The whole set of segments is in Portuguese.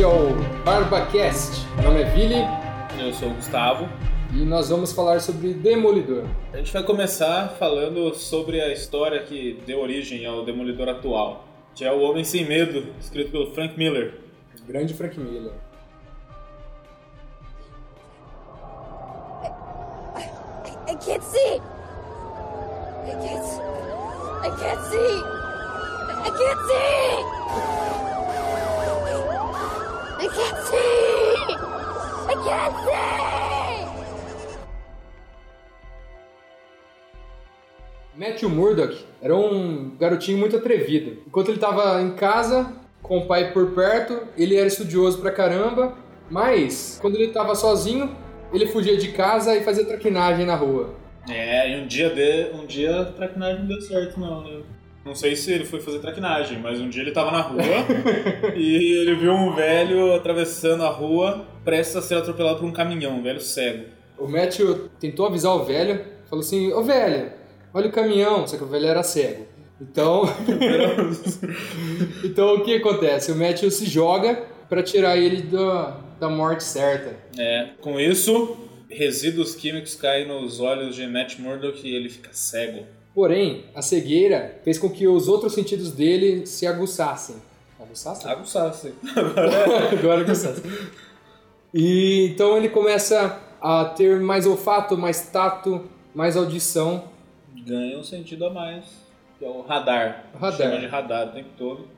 Este é o BarbaCast. Meu nome é Vili Eu sou o Gustavo. e nós vamos falar sobre Demolidor. A gente vai começar falando sobre a história que deu origem ao Demolidor atual, que é O Homem Sem Medo, escrito pelo Frank Miller. Grande Frank Miller. I can't see. I can't. I can't see. I can't see. I can't see. I can't see. Matthew Murdock era um garotinho muito atrevido. Enquanto ele estava em casa, com o pai por perto, ele era estudioso pra caramba, mas quando ele estava sozinho, ele fugia de casa e fazia traquinagem na rua. É, e um dia, de, um dia a traquinagem não deu certo não, né? Não sei se ele foi fazer traquinagem, mas um dia ele tava na rua e ele viu um velho atravessando a rua, prestes a ser atropelado por um caminhão, um velho cego. O Matthew tentou avisar o velho, falou assim: Ô velho, olha o caminhão, só que o velho era cego. Então, então o que acontece? O Matthew se joga pra tirar ele da, da morte certa. É, com isso, resíduos químicos caem nos olhos de Matt Murdock e ele fica cego. Porém, a cegueira fez com que os outros sentidos dele se aguçassem. Aguçassem? Aguçasse. Agora aguçassem. E então ele começa a ter mais olfato, mais tato, mais audição. Ganha um sentido a mais, que é o radar. Radar. Chama de radar o tempo todo.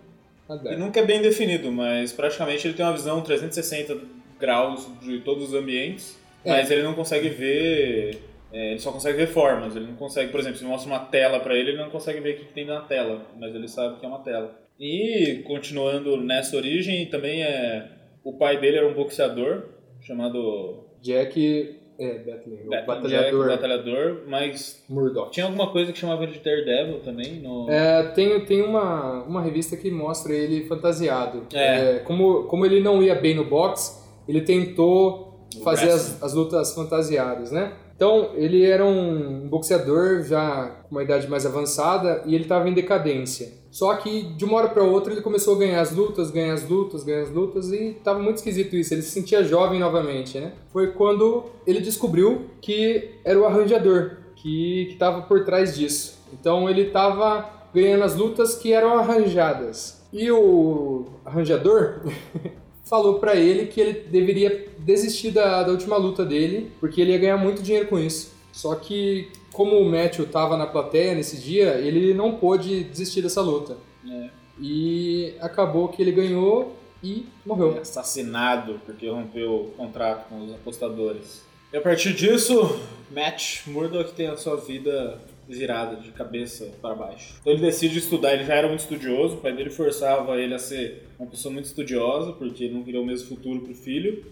Radar. E nunca é bem definido, mas praticamente ele tem uma visão 360 graus de todos os ambientes, É. mas ele não consegue ver. É, ele só consegue ver formas. Ele não consegue, por exemplo, se mostra uma tela pra ele, ele não consegue ver o que que tem na tela, mas ele sabe que é uma tela. E continuando nessa origem, também é o pai dele era um boxeador chamado Jack. É, Battling, o Jack, batalhador batalhador, mas Murdoch. tinha alguma coisa que chamava ele de Daredevil também no É, tem tem uma, uma revista que mostra ele fantasiado. É. como, como ele não ia bem no boxe, ele tentou No fazer as, as lutas fantasiadas, né? Então, ele era um boxeador já com uma idade mais avançada e ele estava em decadência. Só que de uma hora para outra ele começou a ganhar as lutas, ganhar as lutas, ganhar as lutas e estava muito esquisito isso. Ele se sentia jovem novamente, né? Foi quando ele descobriu que era o arranjador que estava por trás disso. Então ele estava ganhando as lutas que eram arranjadas. E o arranjador falou pra ele que ele deveria desistir da, da última luta dele, porque ele ia ganhar muito dinheiro com isso. Só que, como o Matthew tava na plateia nesse dia, ele não pôde desistir dessa luta. É. E acabou que ele ganhou e morreu. assassinado porque rompeu o contrato com os apostadores. E a partir disso, Matt Murdock tem a sua vida virada de cabeça para baixo. Então ele decide estudar, ele já era muito estudioso, o pai dele forçava ele a ser uma pessoa muito estudiosa, porque ele não queria o mesmo futuro para o filho.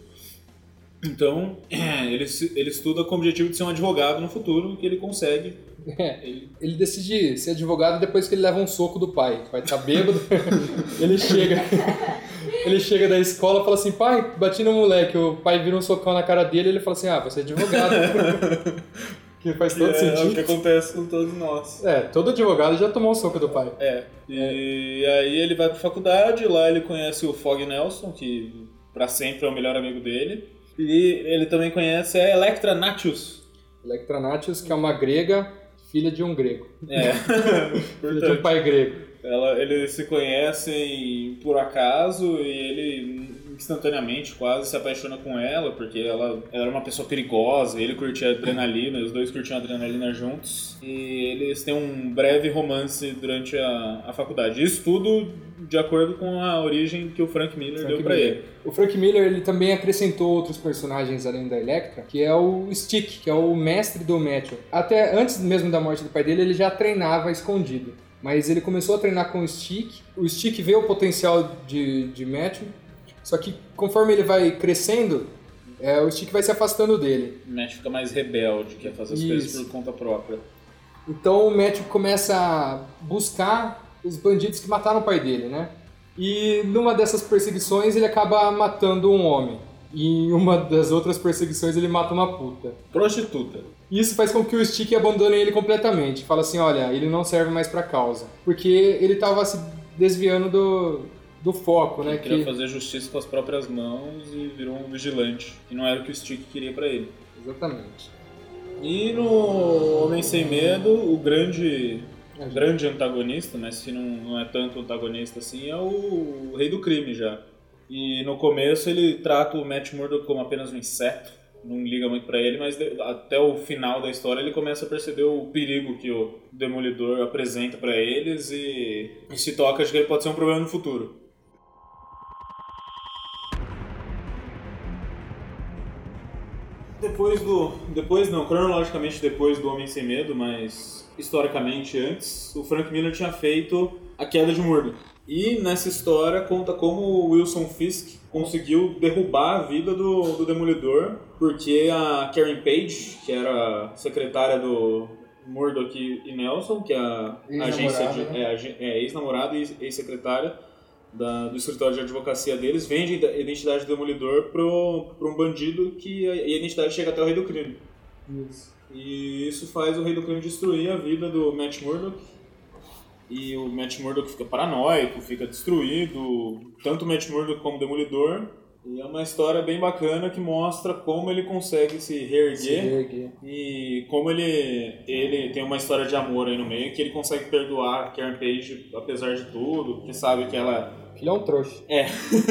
Então, ele, ele estuda com o objetivo de ser um advogado no futuro, que ele consegue. É, Ele, ele decide ser advogado depois que ele leva um soco do pai. O pai tá bêbado. ele chega. Ele chega da escola e fala assim: pai, bati no moleque. O pai vira um socão na cara dele e ele fala assim: ah, você é advogado. que faz todo é, é o que sentido. acontece com todos nós. É, todo advogado já tomou um soco do pai. É, e aí ele vai pra faculdade, lá ele conhece o Fog Nelson, que pra sempre é o melhor amigo dele. E ele também conhece a Electra Natius. Electranatius, que é uma grega, filha de um grego. É, Filha de um pai grego. ela, eles se conhecem por acaso e ele instantaneamente quase se apaixona com ela, porque ela, ela era uma pessoa perigosa, ele curtia adrenalina, os dois curtiam adrenalina juntos. E eles têm um breve romance durante a, a faculdade. Isso tudo de acordo com a origem que o Frank Miller Frank deu pra Miller. ele. O Frank Miller ele também acrescentou outros personagens além da Electra, que é o Stick, que é o mestre do Matthew. Até antes mesmo da morte do pai dele, ele já treinava escondido. Mas ele começou a treinar com o Stick. O Stick vê o potencial de, de Matthew, só que conforme ele vai crescendo, é, o Stick vai se afastando dele. O Matt fica mais rebelde, quer fazer as Isso. coisas por conta própria. Então o Matthew começa a buscar os bandidos que mataram o pai dele, né? E numa dessas perseguições ele acaba matando um homem. E em uma das outras perseguições ele mata uma puta. Prostituta. Isso faz com que o Stick abandone ele completamente. Fala assim, olha, ele não serve mais pra causa. Porque ele tava se desviando do, do foco, né? Ele queria Que, fazer justiça com as próprias mãos e virou um vigilante. Que não era o que o Stick queria pra ele. exatamente. E no Homem Sem Medo, o grande, o grande antagonista, mas que não, não é tanto antagonista assim, é o Rei do Crime já. E no começo ele trata o Matt Murdock como apenas um inseto, não liga muito pra ele, mas até o final da história ele começa a perceber o perigo que o Demolidor apresenta pra eles e, e se toca de que ele pode ser um problema no futuro. Depois do. Depois não, cronologicamente depois do Homem Sem Medo, mas historicamente antes, o Frank Miller tinha feito A Queda de Murdoch. E nessa história conta como o Wilson Fisk conseguiu derrubar a vida do, do Demolidor, porque a Karen Page, que era secretária do Murdoch e e Nelson, que é a agência de. Né? É, é ex-namorada e ex-secretária da- do escritório de advocacia deles, vende a identidade do Demolidor para um bandido que a, e a identidade chega até o Rei do Crime. Isso. E isso faz o Rei do Crime destruir a vida do Matt Murdock. E o Matt Murdock fica paranoico, fica destruído, tanto o Matt Murdock como o Demolidor. E é uma história bem bacana que mostra como ele consegue se reerguer Se ergue. e como ele, ele tem uma história de amor aí no meio, que ele consegue perdoar a Karen Page apesar de tudo, que sabe que ela Ele é um trouxa. é.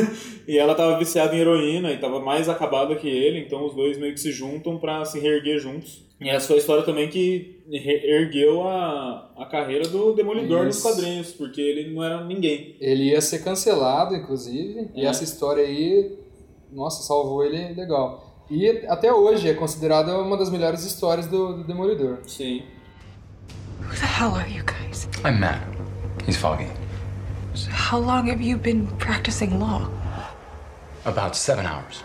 e ela tava viciada em heroína e tava mais acabada que ele, então os dois meio que se juntam pra se reerguer juntos. E essa foi a história também que ergueu a, a carreira do Demolidor nos Isso. quadrinhos, porque ele não era ninguém. Ele ia ser cancelado, inclusive, e É. essa história aí, nossa, salvou ele legal. E até hoje é considerada uma das melhores histórias do, do Demolidor. Sim. Who the hell are you guys? I'm Matt. He's Foggy. How long have you been practicing law? About seven hours.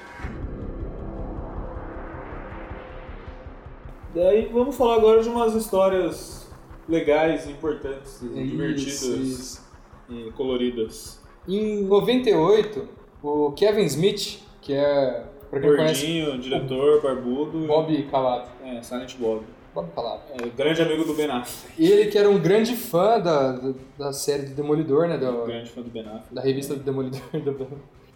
Daí vamos falar agora de umas histórias legais, importantes, Isso, divertidas isso. e coloridas. Em 98, o Kevin Smith, que é, pra quem conhece, Gordinho, diretor, barbudo. Bob Calado. É, Silent Bob. Bob Calado. É, grande amigo do Ben Affleck. Ele que era um grande fã da, da, da série do Demolidor, né? Do, Grande fã do Ben Affleck. da revista do Demolidor. do-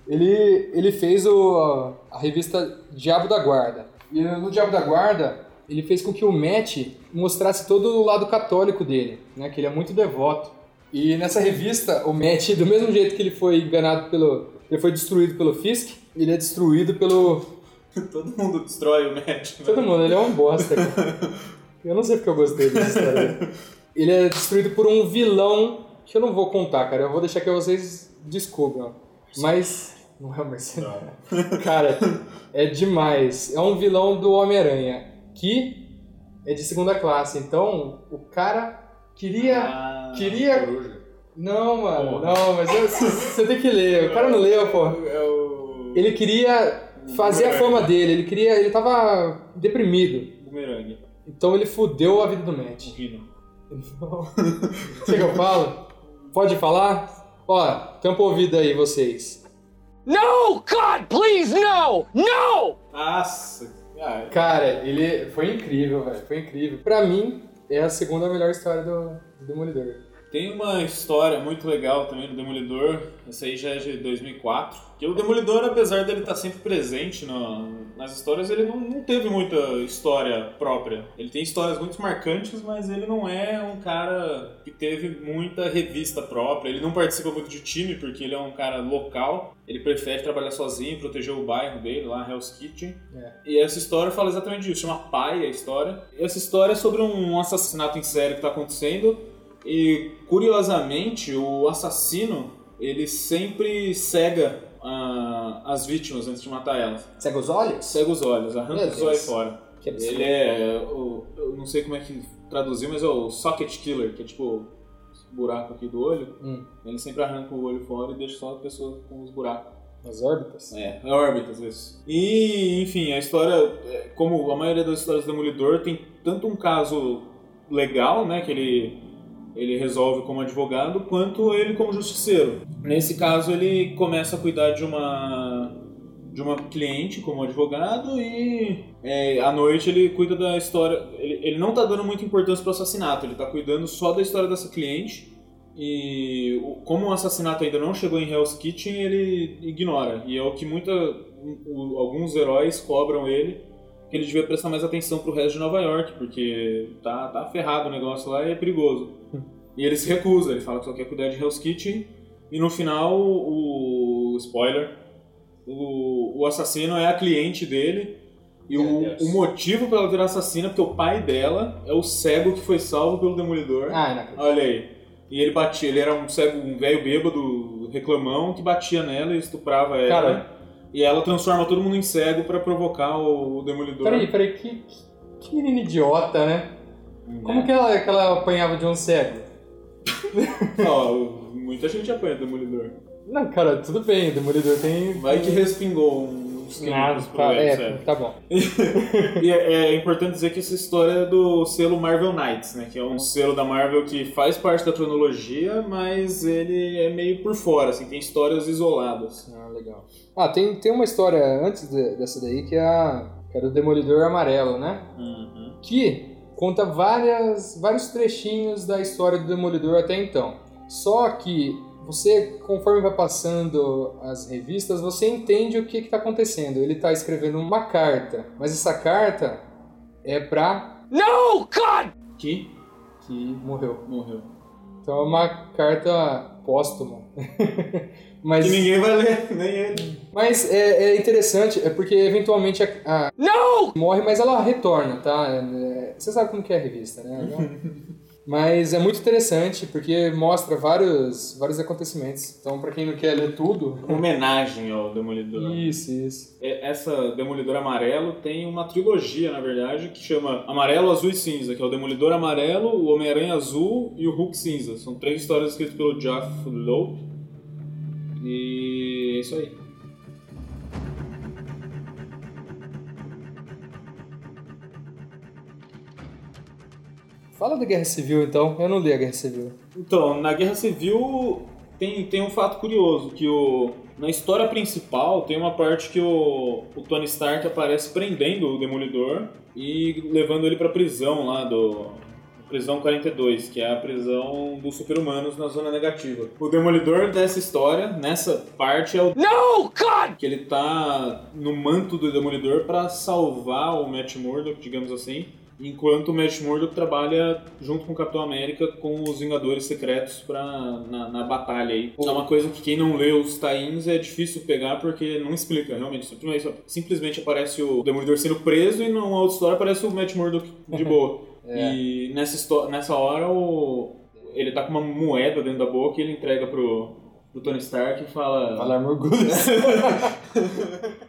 Ele, ele fez o, a revista Diabo da Guarda. E no Diabo da Guarda, ele fez com que o Matt mostrasse todo o lado católico dele, né? Que ele é muito devoto. E nessa revista, o Matt, do mesmo jeito que ele foi enganado pelo... Ele foi destruído pelo Fisk, ele é destruído pelo... Todo mundo destrói o Matt. né? Todo mundo, ele é um bosta. cara. Eu não sei porque eu gostei dessa história. Ele é destruído por um vilão que eu não vou contar, cara. Eu vou deixar que vocês descubram. Mas. Não é o mercenário. Cara, é demais. É um vilão do Homem-Aranha que é de segunda classe. Então, o cara queria. Ah, Queria- coruja. Não, mano, Porra. não, mas eu- você tem que ler. O cara não leu, pô. É o. Ele queria fazer a fama dele, ele queria. Ele tava deprimido. Bumerangue. Então ele fudeu a vida do Matt. O Rino. Você que eu falo? Pode falar? Ó, tampa o ouvido aí, vocês. No! God, please, no! No! Nossa. Ah, Cara, ele foi incrível, velho. Foi incrível. Pra mim, é a segunda melhor história do, do Demolidor. Tem uma história muito legal também do Demolidor, essa aí já é de 2004, que o Demolidor, apesar dele estar sempre presente no- nas histórias, ele não, não teve muita história própria. Ele tem histórias muito marcantes, mas ele não é um cara que teve muita revista própria, ele não participa muito de time, porque ele é um cara local, ele prefere trabalhar sozinho, proteger o bairro dele, lá, Hell's Kitchen. É. E essa história fala exatamente disso, chama Pai a história. E essa história é sobre um assassinato em série que está acontecendo, e curiosamente, o assassino ele sempre cega ah, as vítimas antes de matar elas. Cega os olhos? Cega os olhos, arranca Meu os olhos fora. Que absurdo. Ele é. O, eu não sei como é que traduziu, mas é o socket killer, que é tipo buraco aqui do olho. Hum. Ele sempre arranca o olho fora e deixa só a pessoa com os buracos. As órbitas? É, é órbitas, isso. E, enfim, a história, é, como a maioria das histórias do Demolidor, tem tanto um caso legal, né, que ele, ele resolve como advogado, quanto ele como justiceiro. Nesse caso, ele começa a cuidar de uma de uma cliente como advogado e é, à noite ele cuida da história. Ele, ele não tá dando muita importância pro assassinato, ele tá cuidando só da história dessa cliente E o- como o assassinato ainda não chegou em Hell's Kitchen, ele ignora. E é o que muita, o- alguns heróis cobram ele, que ele devia prestar mais atenção pro resto de Nova York, porque tá, tá ferrado o negócio lá e é perigoso. E ele se recusa, ele fala que só quer cuidar de Hell's Kitchen. E no final, o spoiler, o, o assassino é a cliente dele. E o, o motivo pra ela virar assassina é porque o pai dela é o cego que foi salvo pelo Demolidor. Ah, não. Olha aí. E ele batia, ele era um cego, um velho bêbado, reclamão, que batia nela e estuprava ela. Cara. E ela transforma todo mundo em cego pra provocar o, o Demolidor. Peraí, peraí, que, que, que menina idiota, né? Né? Como que ela, que ela apanhava de um cego? Ó, muita gente apanha o Demolidor. Não, cara, tudo bem, o Demolidor tem... Vai que respingou uns Ah, químicos pro tá, é, cego. tá bom. E é, é importante dizer que essa história é do selo Marvel Knights, né? Que é um selo da Marvel que faz parte da cronologia, mas ele é meio por fora, assim, tem histórias isoladas. Ah, legal. Ah, tem, tem uma história antes de- dessa daí que é a, que é do Demolidor Amarelo, né? Uhum. Que conta várias, vários trechinhos da história do Demolidor até então. Só que você, conforme vai passando as revistas, você entende o que está acontecendo. Ele está escrevendo uma carta, mas essa carta é pra No, God! Que que morreu. morreu. Então é uma carta póstuma. mas Que ninguém vai ler, nem ele. mas é, é interessante, é porque eventualmente a, a No! morre, mas ela retorna, tá? É, Você sabe como que é a revista, né? Não- mas é muito interessante porque mostra vários, vários acontecimentos. Então, pra quem não quer ler tudo, Homenagem ao Demolidor. isso, isso. É, Essa Demolidor Amarelo tem uma trilogia, na verdade, que chama Amarelo, Azul e Cinza, que é o Demolidor Amarelo, o Homem-Aranha Azul e o Hulk Cinza. São três histórias escritas pelo Jeff Loeb. E é isso aí. Fala da Guerra Civil, então. Eu não li a Guerra Civil. Então, na Guerra Civil tem, tem um fato curioso, que o, na história principal tem uma parte que o, o Tony Stark aparece prendendo o Demolidor e levando ele pra prisão lá do... Prisão 42, que é a prisão dos super-humanos na zona negativa. O Demolidor dessa história, nessa parte, é o No, God! que ele tá no manto do Demolidor pra salvar o Matt Murdock, digamos assim, enquanto o Matt Murdock trabalha junto com o Capitão América com os Vingadores Secretos pra, na, na batalha aí. É uma coisa que quem não lê os tains é difícil pegar porque não explica, realmente. Simplesmente aparece o Demolidor sendo preso e numa outra história aparece o Matt Murdock de boa. E nessa, nessa hora o... ele tá com uma moeda dentro da boca e ele entrega pro, pro Tony Stark e fala... Falar mergulhos.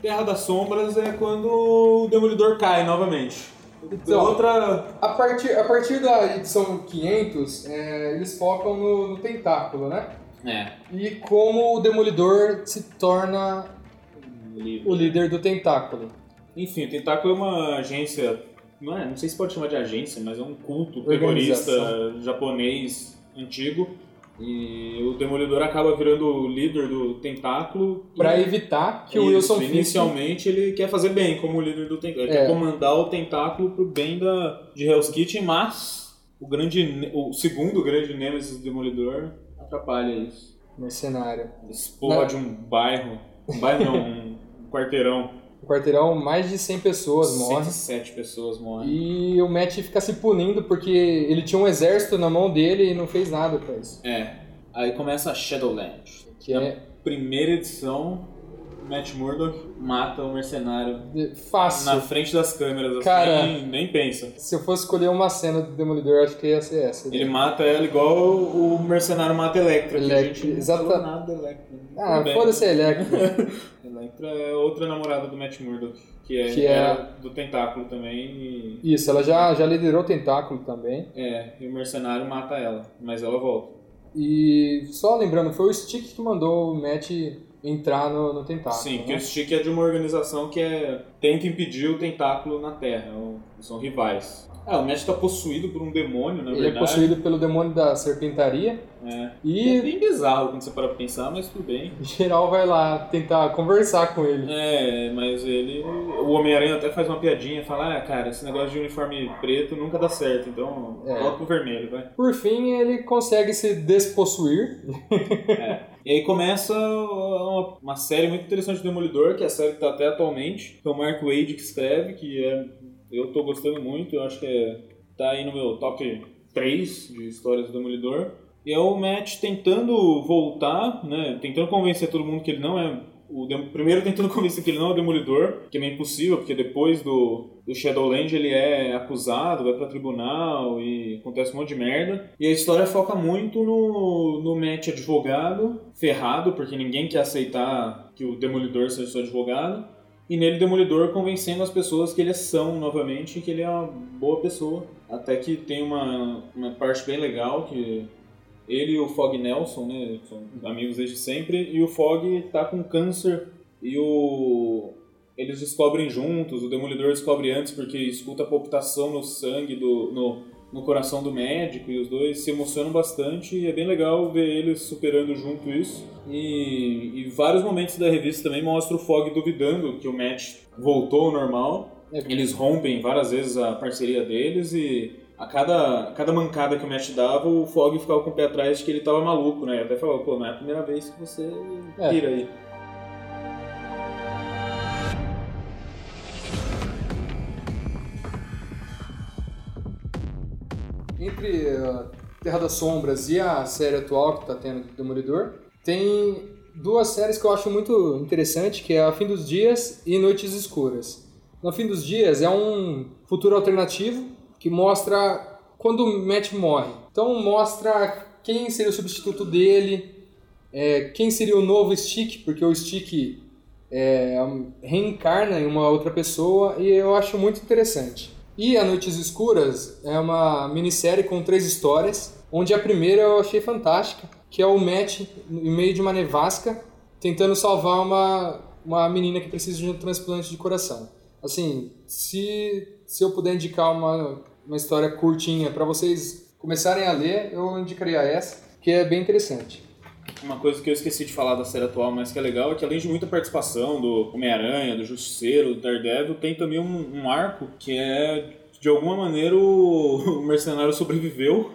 Terra das Sombras é quando o Demolidor cai novamente. Então, Outra. A partir, a partir da edição 500, é, eles focam no, no tentáculo, né? É. E como o Demolidor se torna o líder do tentáculo. Enfim, o Tentáculo é uma agência. Não, é, não sei se pode chamar de agência, mas é um culto terrorista japonês antigo. E o Demolidor acaba virando o líder do Tentáculo. Pra evitar que o Wilson Fisk... Inicialmente ele quer fazer bem como líder do Tentáculo. Ele É. quer comandar o Tentáculo pro bem da, de Hell's Kitchen, mas o, grande, o segundo grande Nemesis do Demolidor atrapalha isso. Mercenário. Explode um bairro. Um bairro não, um quarteirão. No quarteirão, mais de 100 pessoas morrem. 107 pessoas morrem. E o Matt fica se punindo porque ele tinha um exército na mão dele e não fez nada pra isso. É. Aí começa a Shadowland. Que Na é primeira edição, Matt Murdock mata o mercenário fácil. na frente das câmeras, assim, Cara. nem pensa. Se eu fosse escolher uma cena do Demolidor, acho que ia ser essa. Ele mata ela igual o mercenário mata a Electra. a Electra, gente não exata- falou nada da Electra. Ah, foda-se a Electra. É outra namorada do Matt Murdock, que é, Que é- do Tentáculo também. E, Isso, ela já, já liderou o Tentáculo também. é, e o mercenário mata ela, mas ela volta. E só lembrando, foi o Stick que mandou o Matt entrar no, no tentáculo. Sim, porque né? o Stick é de uma organização que é, tenta impedir o tentáculo na Terra. o- São rivais. É, o Matt tá possuído por um demônio, na Ele é verdade. possuído pelo demônio da serpentaria É. É e bem bizarro quando você para pra pensar, mas tudo bem. geral vai lá tentar conversar com ele. É, mas ele. O Homem-Aranha até faz uma piadinha, fala, ah, cara, esse negócio de uniforme preto nunca dá certo, então É. coloca o vermelho, vai. Por fim, ele consegue se despossuir. E aí começa uma, série muito interessante do Demolidor, que é a série que tá até atualmente, que é o Mark Wade que escreve, que é, eu tô gostando muito, eu acho que é, tá aí no meu top 3 de histórias do Demolidor. E é o Matt tentando voltar, né, tentando convencer todo mundo que ele não é o primeiro tentando convencer que ele não é o Demolidor, que é meio impossível, porque depois do, do Shadowland ele é acusado, vai pra tribunal e acontece um monte de merda. E a história foca muito no, no Matt advogado, ferrado, porque ninguém quer aceitar que o Demolidor seja seu advogado. E nele, Demolidor convencendo as pessoas que ele é são novamente que ele é uma boa pessoa. Até que tem uma, uma parte bem legal que ele e o Fog Nelson, né, são amigos desde sempre, e o Fog tá com câncer e o eles descobrem juntos, o Demolidor descobre antes porque escuta a palpitação no sangue do no, no coração do médico e os dois se emocionam bastante e é bem legal ver eles superando junto isso. E, e vários momentos da revista também mostram o Fog duvidando que o Matt voltou ao normal. Eles rompem várias vezes a parceria deles e a cada, a cada mancada que o Matt dava, o Fog ficava com o pé atrás de que ele tava maluco, né? Até falava, pô, não é a primeira vez que você É. pira aí. Entre uh, Terra das Sombras e a série atual que tá tendo do Demolidor, tem duas séries que eu acho muito interessante, que é A Fim dos Dias e Noites Escuras. No Fim dos Dias é um futuro alternativo que mostra quando o Matt morre. Então mostra quem seria o substituto dele, é, quem seria o novo Stick, porque o Stick é, reencarna em uma outra pessoa e eu acho muito interessante. E A Noites Escuras é uma minissérie com três histórias, onde a primeira eu achei fantástica, que é o Matt no meio de uma nevasca tentando salvar uma, uma menina que precisa de um transplante de coração. Assim, se, se eu puder indicar uma, uma história curtinha para vocês começarem a ler, eu indicaria essa, que é bem interessante. Uma coisa que eu esqueci de falar da série atual, mas que é legal, é que além de muita participação do Homem-Aranha, do Justiceiro, do Daredevil, tem também um, um arco que é, de alguma maneira, o, mercenário sobreviveu.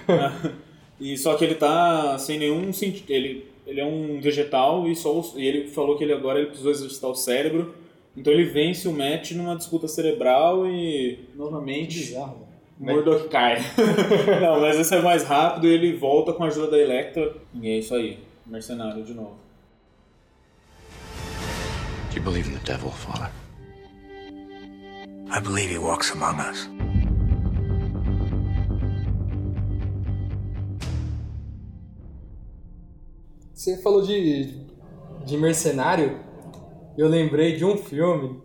e só que ele tá sem nenhum sentido. Ele, ele é um vegetal e, só o- e ele falou que ele agora ele precisou exercitar o cérebro. Então ele vence o Matt numa disputa cerebral e, novamente, Bizarro. Murdoch cai. Não, mas esse é mais rápido e ele volta com a ajuda da Electra. E é isso aí. Mercenário de novo. Do you believe in the devil, Father? I believe he walks among us. Você falou de, de mercenário, eu lembrei de um filme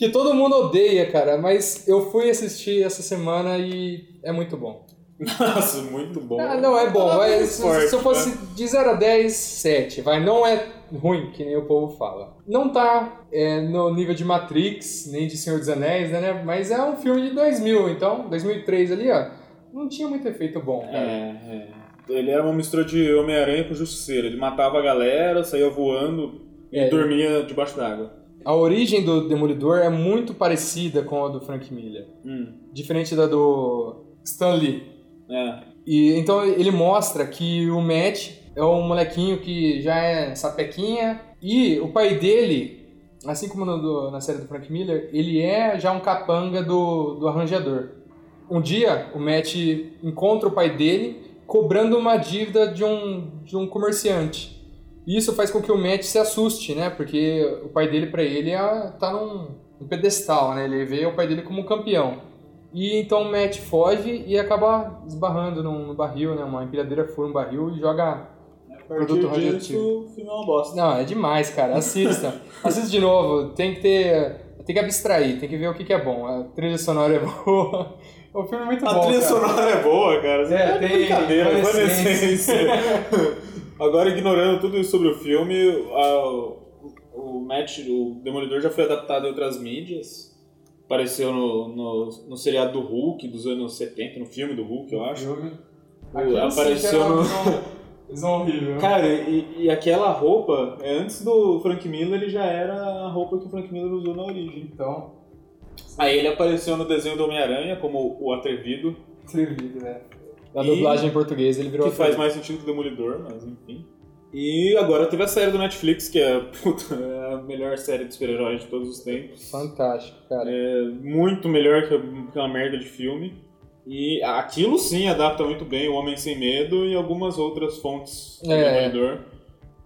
que todo mundo odeia, cara, mas eu fui assistir essa semana e é muito bom. Nossa, muito bom. Ah, não, é bom, Ah, muito se, forte, se eu fosse né? de 0 a 10, 7, vai, não é ruim, que nem o povo fala. Não tá é, no nível de Matrix, nem de Senhor dos Anéis, né, mas é um filme de 2000, então, 2003 ali, ó, não tinha muito efeito bom, cara. É, é. Ele era uma mistura de Homem-Aranha com Justiceiro. Ele matava a galera, saía voando e É. dormia debaixo d'água. A origem do Demolidor é muito parecida com a do Frank Miller. Hum, diferente da do Stan Lee. é. E então ele mostra que o Matt é um molequinho que já é sapequinha e o pai dele, assim como no- na série do Frank Miller, ele é já um capanga do, do arranjador. Um dia o Matt encontra o pai dele cobrando uma dívida de um, de um comerciante. Isso faz com que o Matt se assuste, né? Porque o pai dele, pra ele, é, tá num, num pedestal, né? Ele vê o pai dele como um campeão. E então o Matt foge e acaba esbarrando num, no barril, né? Uma empilhadeira fura um barril e joga. A Produto radioativo. disso, o filme é uma bosta. Não, é demais, cara. Assista. Assista de novo. Tem que ter. Tem que abstrair, tem que ver o que, que é bom. A trilha sonora é boa. O filme é muito A bom. trilha cara. sonora é boa, cara. Você É, tá de tem brincadeira, Evanescence. Agora, ignorando tudo isso sobre o filme, a- o Matt, o Demolidor já foi adaptado em outras mídias. Apareceu no, no, no seriado do Hulk dos anos 70, no filme do Hulk, eu acho. Filme. O- apareceu no- uma visão- visão horrível. Cara, e, e aquela roupa, é, antes do Frank Miller, ele já era a roupa que o Frank Miller usou na origem. Então, Aí ele apareceu no desenho do Homem-Aranha como o Atrevido, atrevido, né? Na E- dublagem em português ele virou que faz mais sentido que o Demolidor, mas enfim. E agora teve a série do Netflix, que é, puta, é a melhor série de super-heróis de todos os tempos. Fantástico, cara. É muito melhor que aquela merda de filme. E aquilo sim adapta muito bem o Homem Sem Medo e algumas outras fontes do É. Demolidor.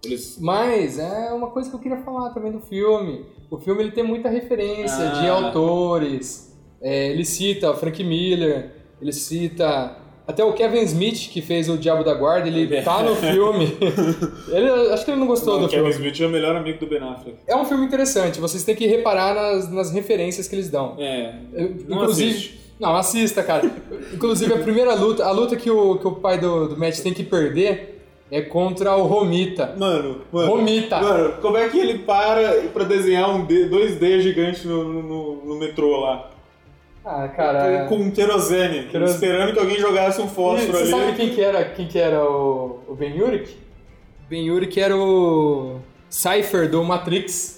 Eles Mas é uma coisa que eu queria falar também do filme. O filme ele tem muita referência de Ah. autores. É, ele cita o Frank Miller, ele cita até o Kevin Smith, que fez o Diabo da Guarda, ele tá no filme. ele, acho que ele não gostou o do Kevin filme. Smith é o melhor amigo do Ben Affleck. É um filme interessante, vocês têm que reparar nas, nas referências que eles dão. É, Eu- não Inclusive. assiste. Não, assista, cara. Inclusive, a primeira luta, a luta que o, que o pai do, do Matt tem que perder é contra o Romita. Mano, mano. Romita. Mano, como é que ele para pra desenhar um D, 2D gigante no, no, no metrô lá? Ah, cara. Com um querosene, Queros- esperando que alguém jogasse um fósforo Você ali. sabe quem que era, quem que era o, o Ben Urich? Ben Urich era o Cypher do Matrix.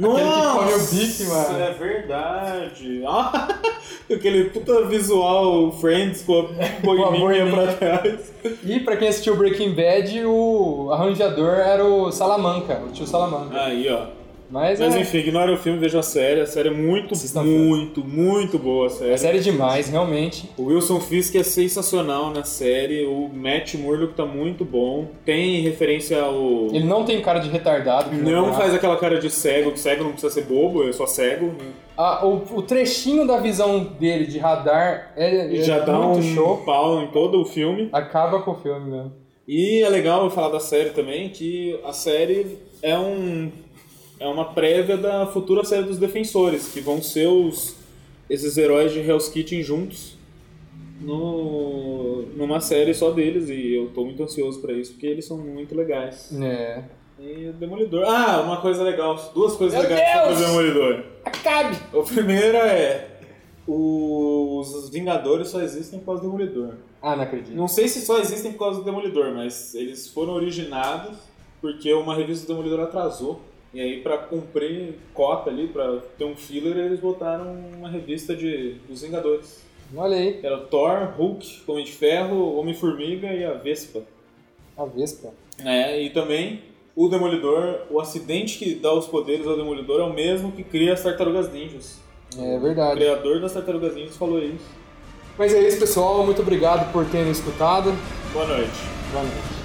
Aquele que come o bife, mano. É verdade. Ah, aquele puta visual Friends com a boininha. pra trás. E pra quem assistiu Breaking Bad, o arranjador era o Salamanca, o tio Salamanca. Aí, ó. Mas, Mas é, enfim, ignora o filme, veja a série. A série é muito, muito, muito boa a série. é série demais, realmente. O Wilson Fisk é sensacional na série, o Matt Murdock tá muito bom. Tem referência ao. Ele não tem cara de retardado. Não Ben faz aquela cara de cego, que cego não precisa ser bobo, é só cego. Ah, o, o trechinho da visão dele de radar é, é já dá muito um show. pau em todo o filme. Acaba com o filme mesmo. E é legal eu falar da série também, que a série é um. É uma prévia da futura série dos Defensores, que vão ser os, esses heróis de Hell's Kitchen juntos no, numa série só deles, e eu tô muito ansioso pra isso, porque eles são muito legais. É. E o Demolidor. Ah, uma coisa legal. Duas coisas Meu legais sobre o Deus! Demolidor. Acabe! A primeira é. Os Vingadores só existem por causa do Demolidor. Ah, não acredito. Não sei se só existem por causa do Demolidor, mas eles foram originados porque uma revista do Demolidor atrasou. E aí, pra cumprir cota ali, pra ter um filler, eles botaram uma revista de, dos Vingadores. Olha aí, era o Thor, Hulk, Homem de Ferro, Homem-Formiga e a Vespa. a Vespa. É, e também o Demolidor, o acidente que dá os poderes ao Demolidor é o mesmo que cria as Tartarugas Ninjas. É O verdade. criador das Tartarugas Ninjas falou isso. Mas é isso, pessoal. Muito obrigado por terem escutado. Boa noite. Boa noite.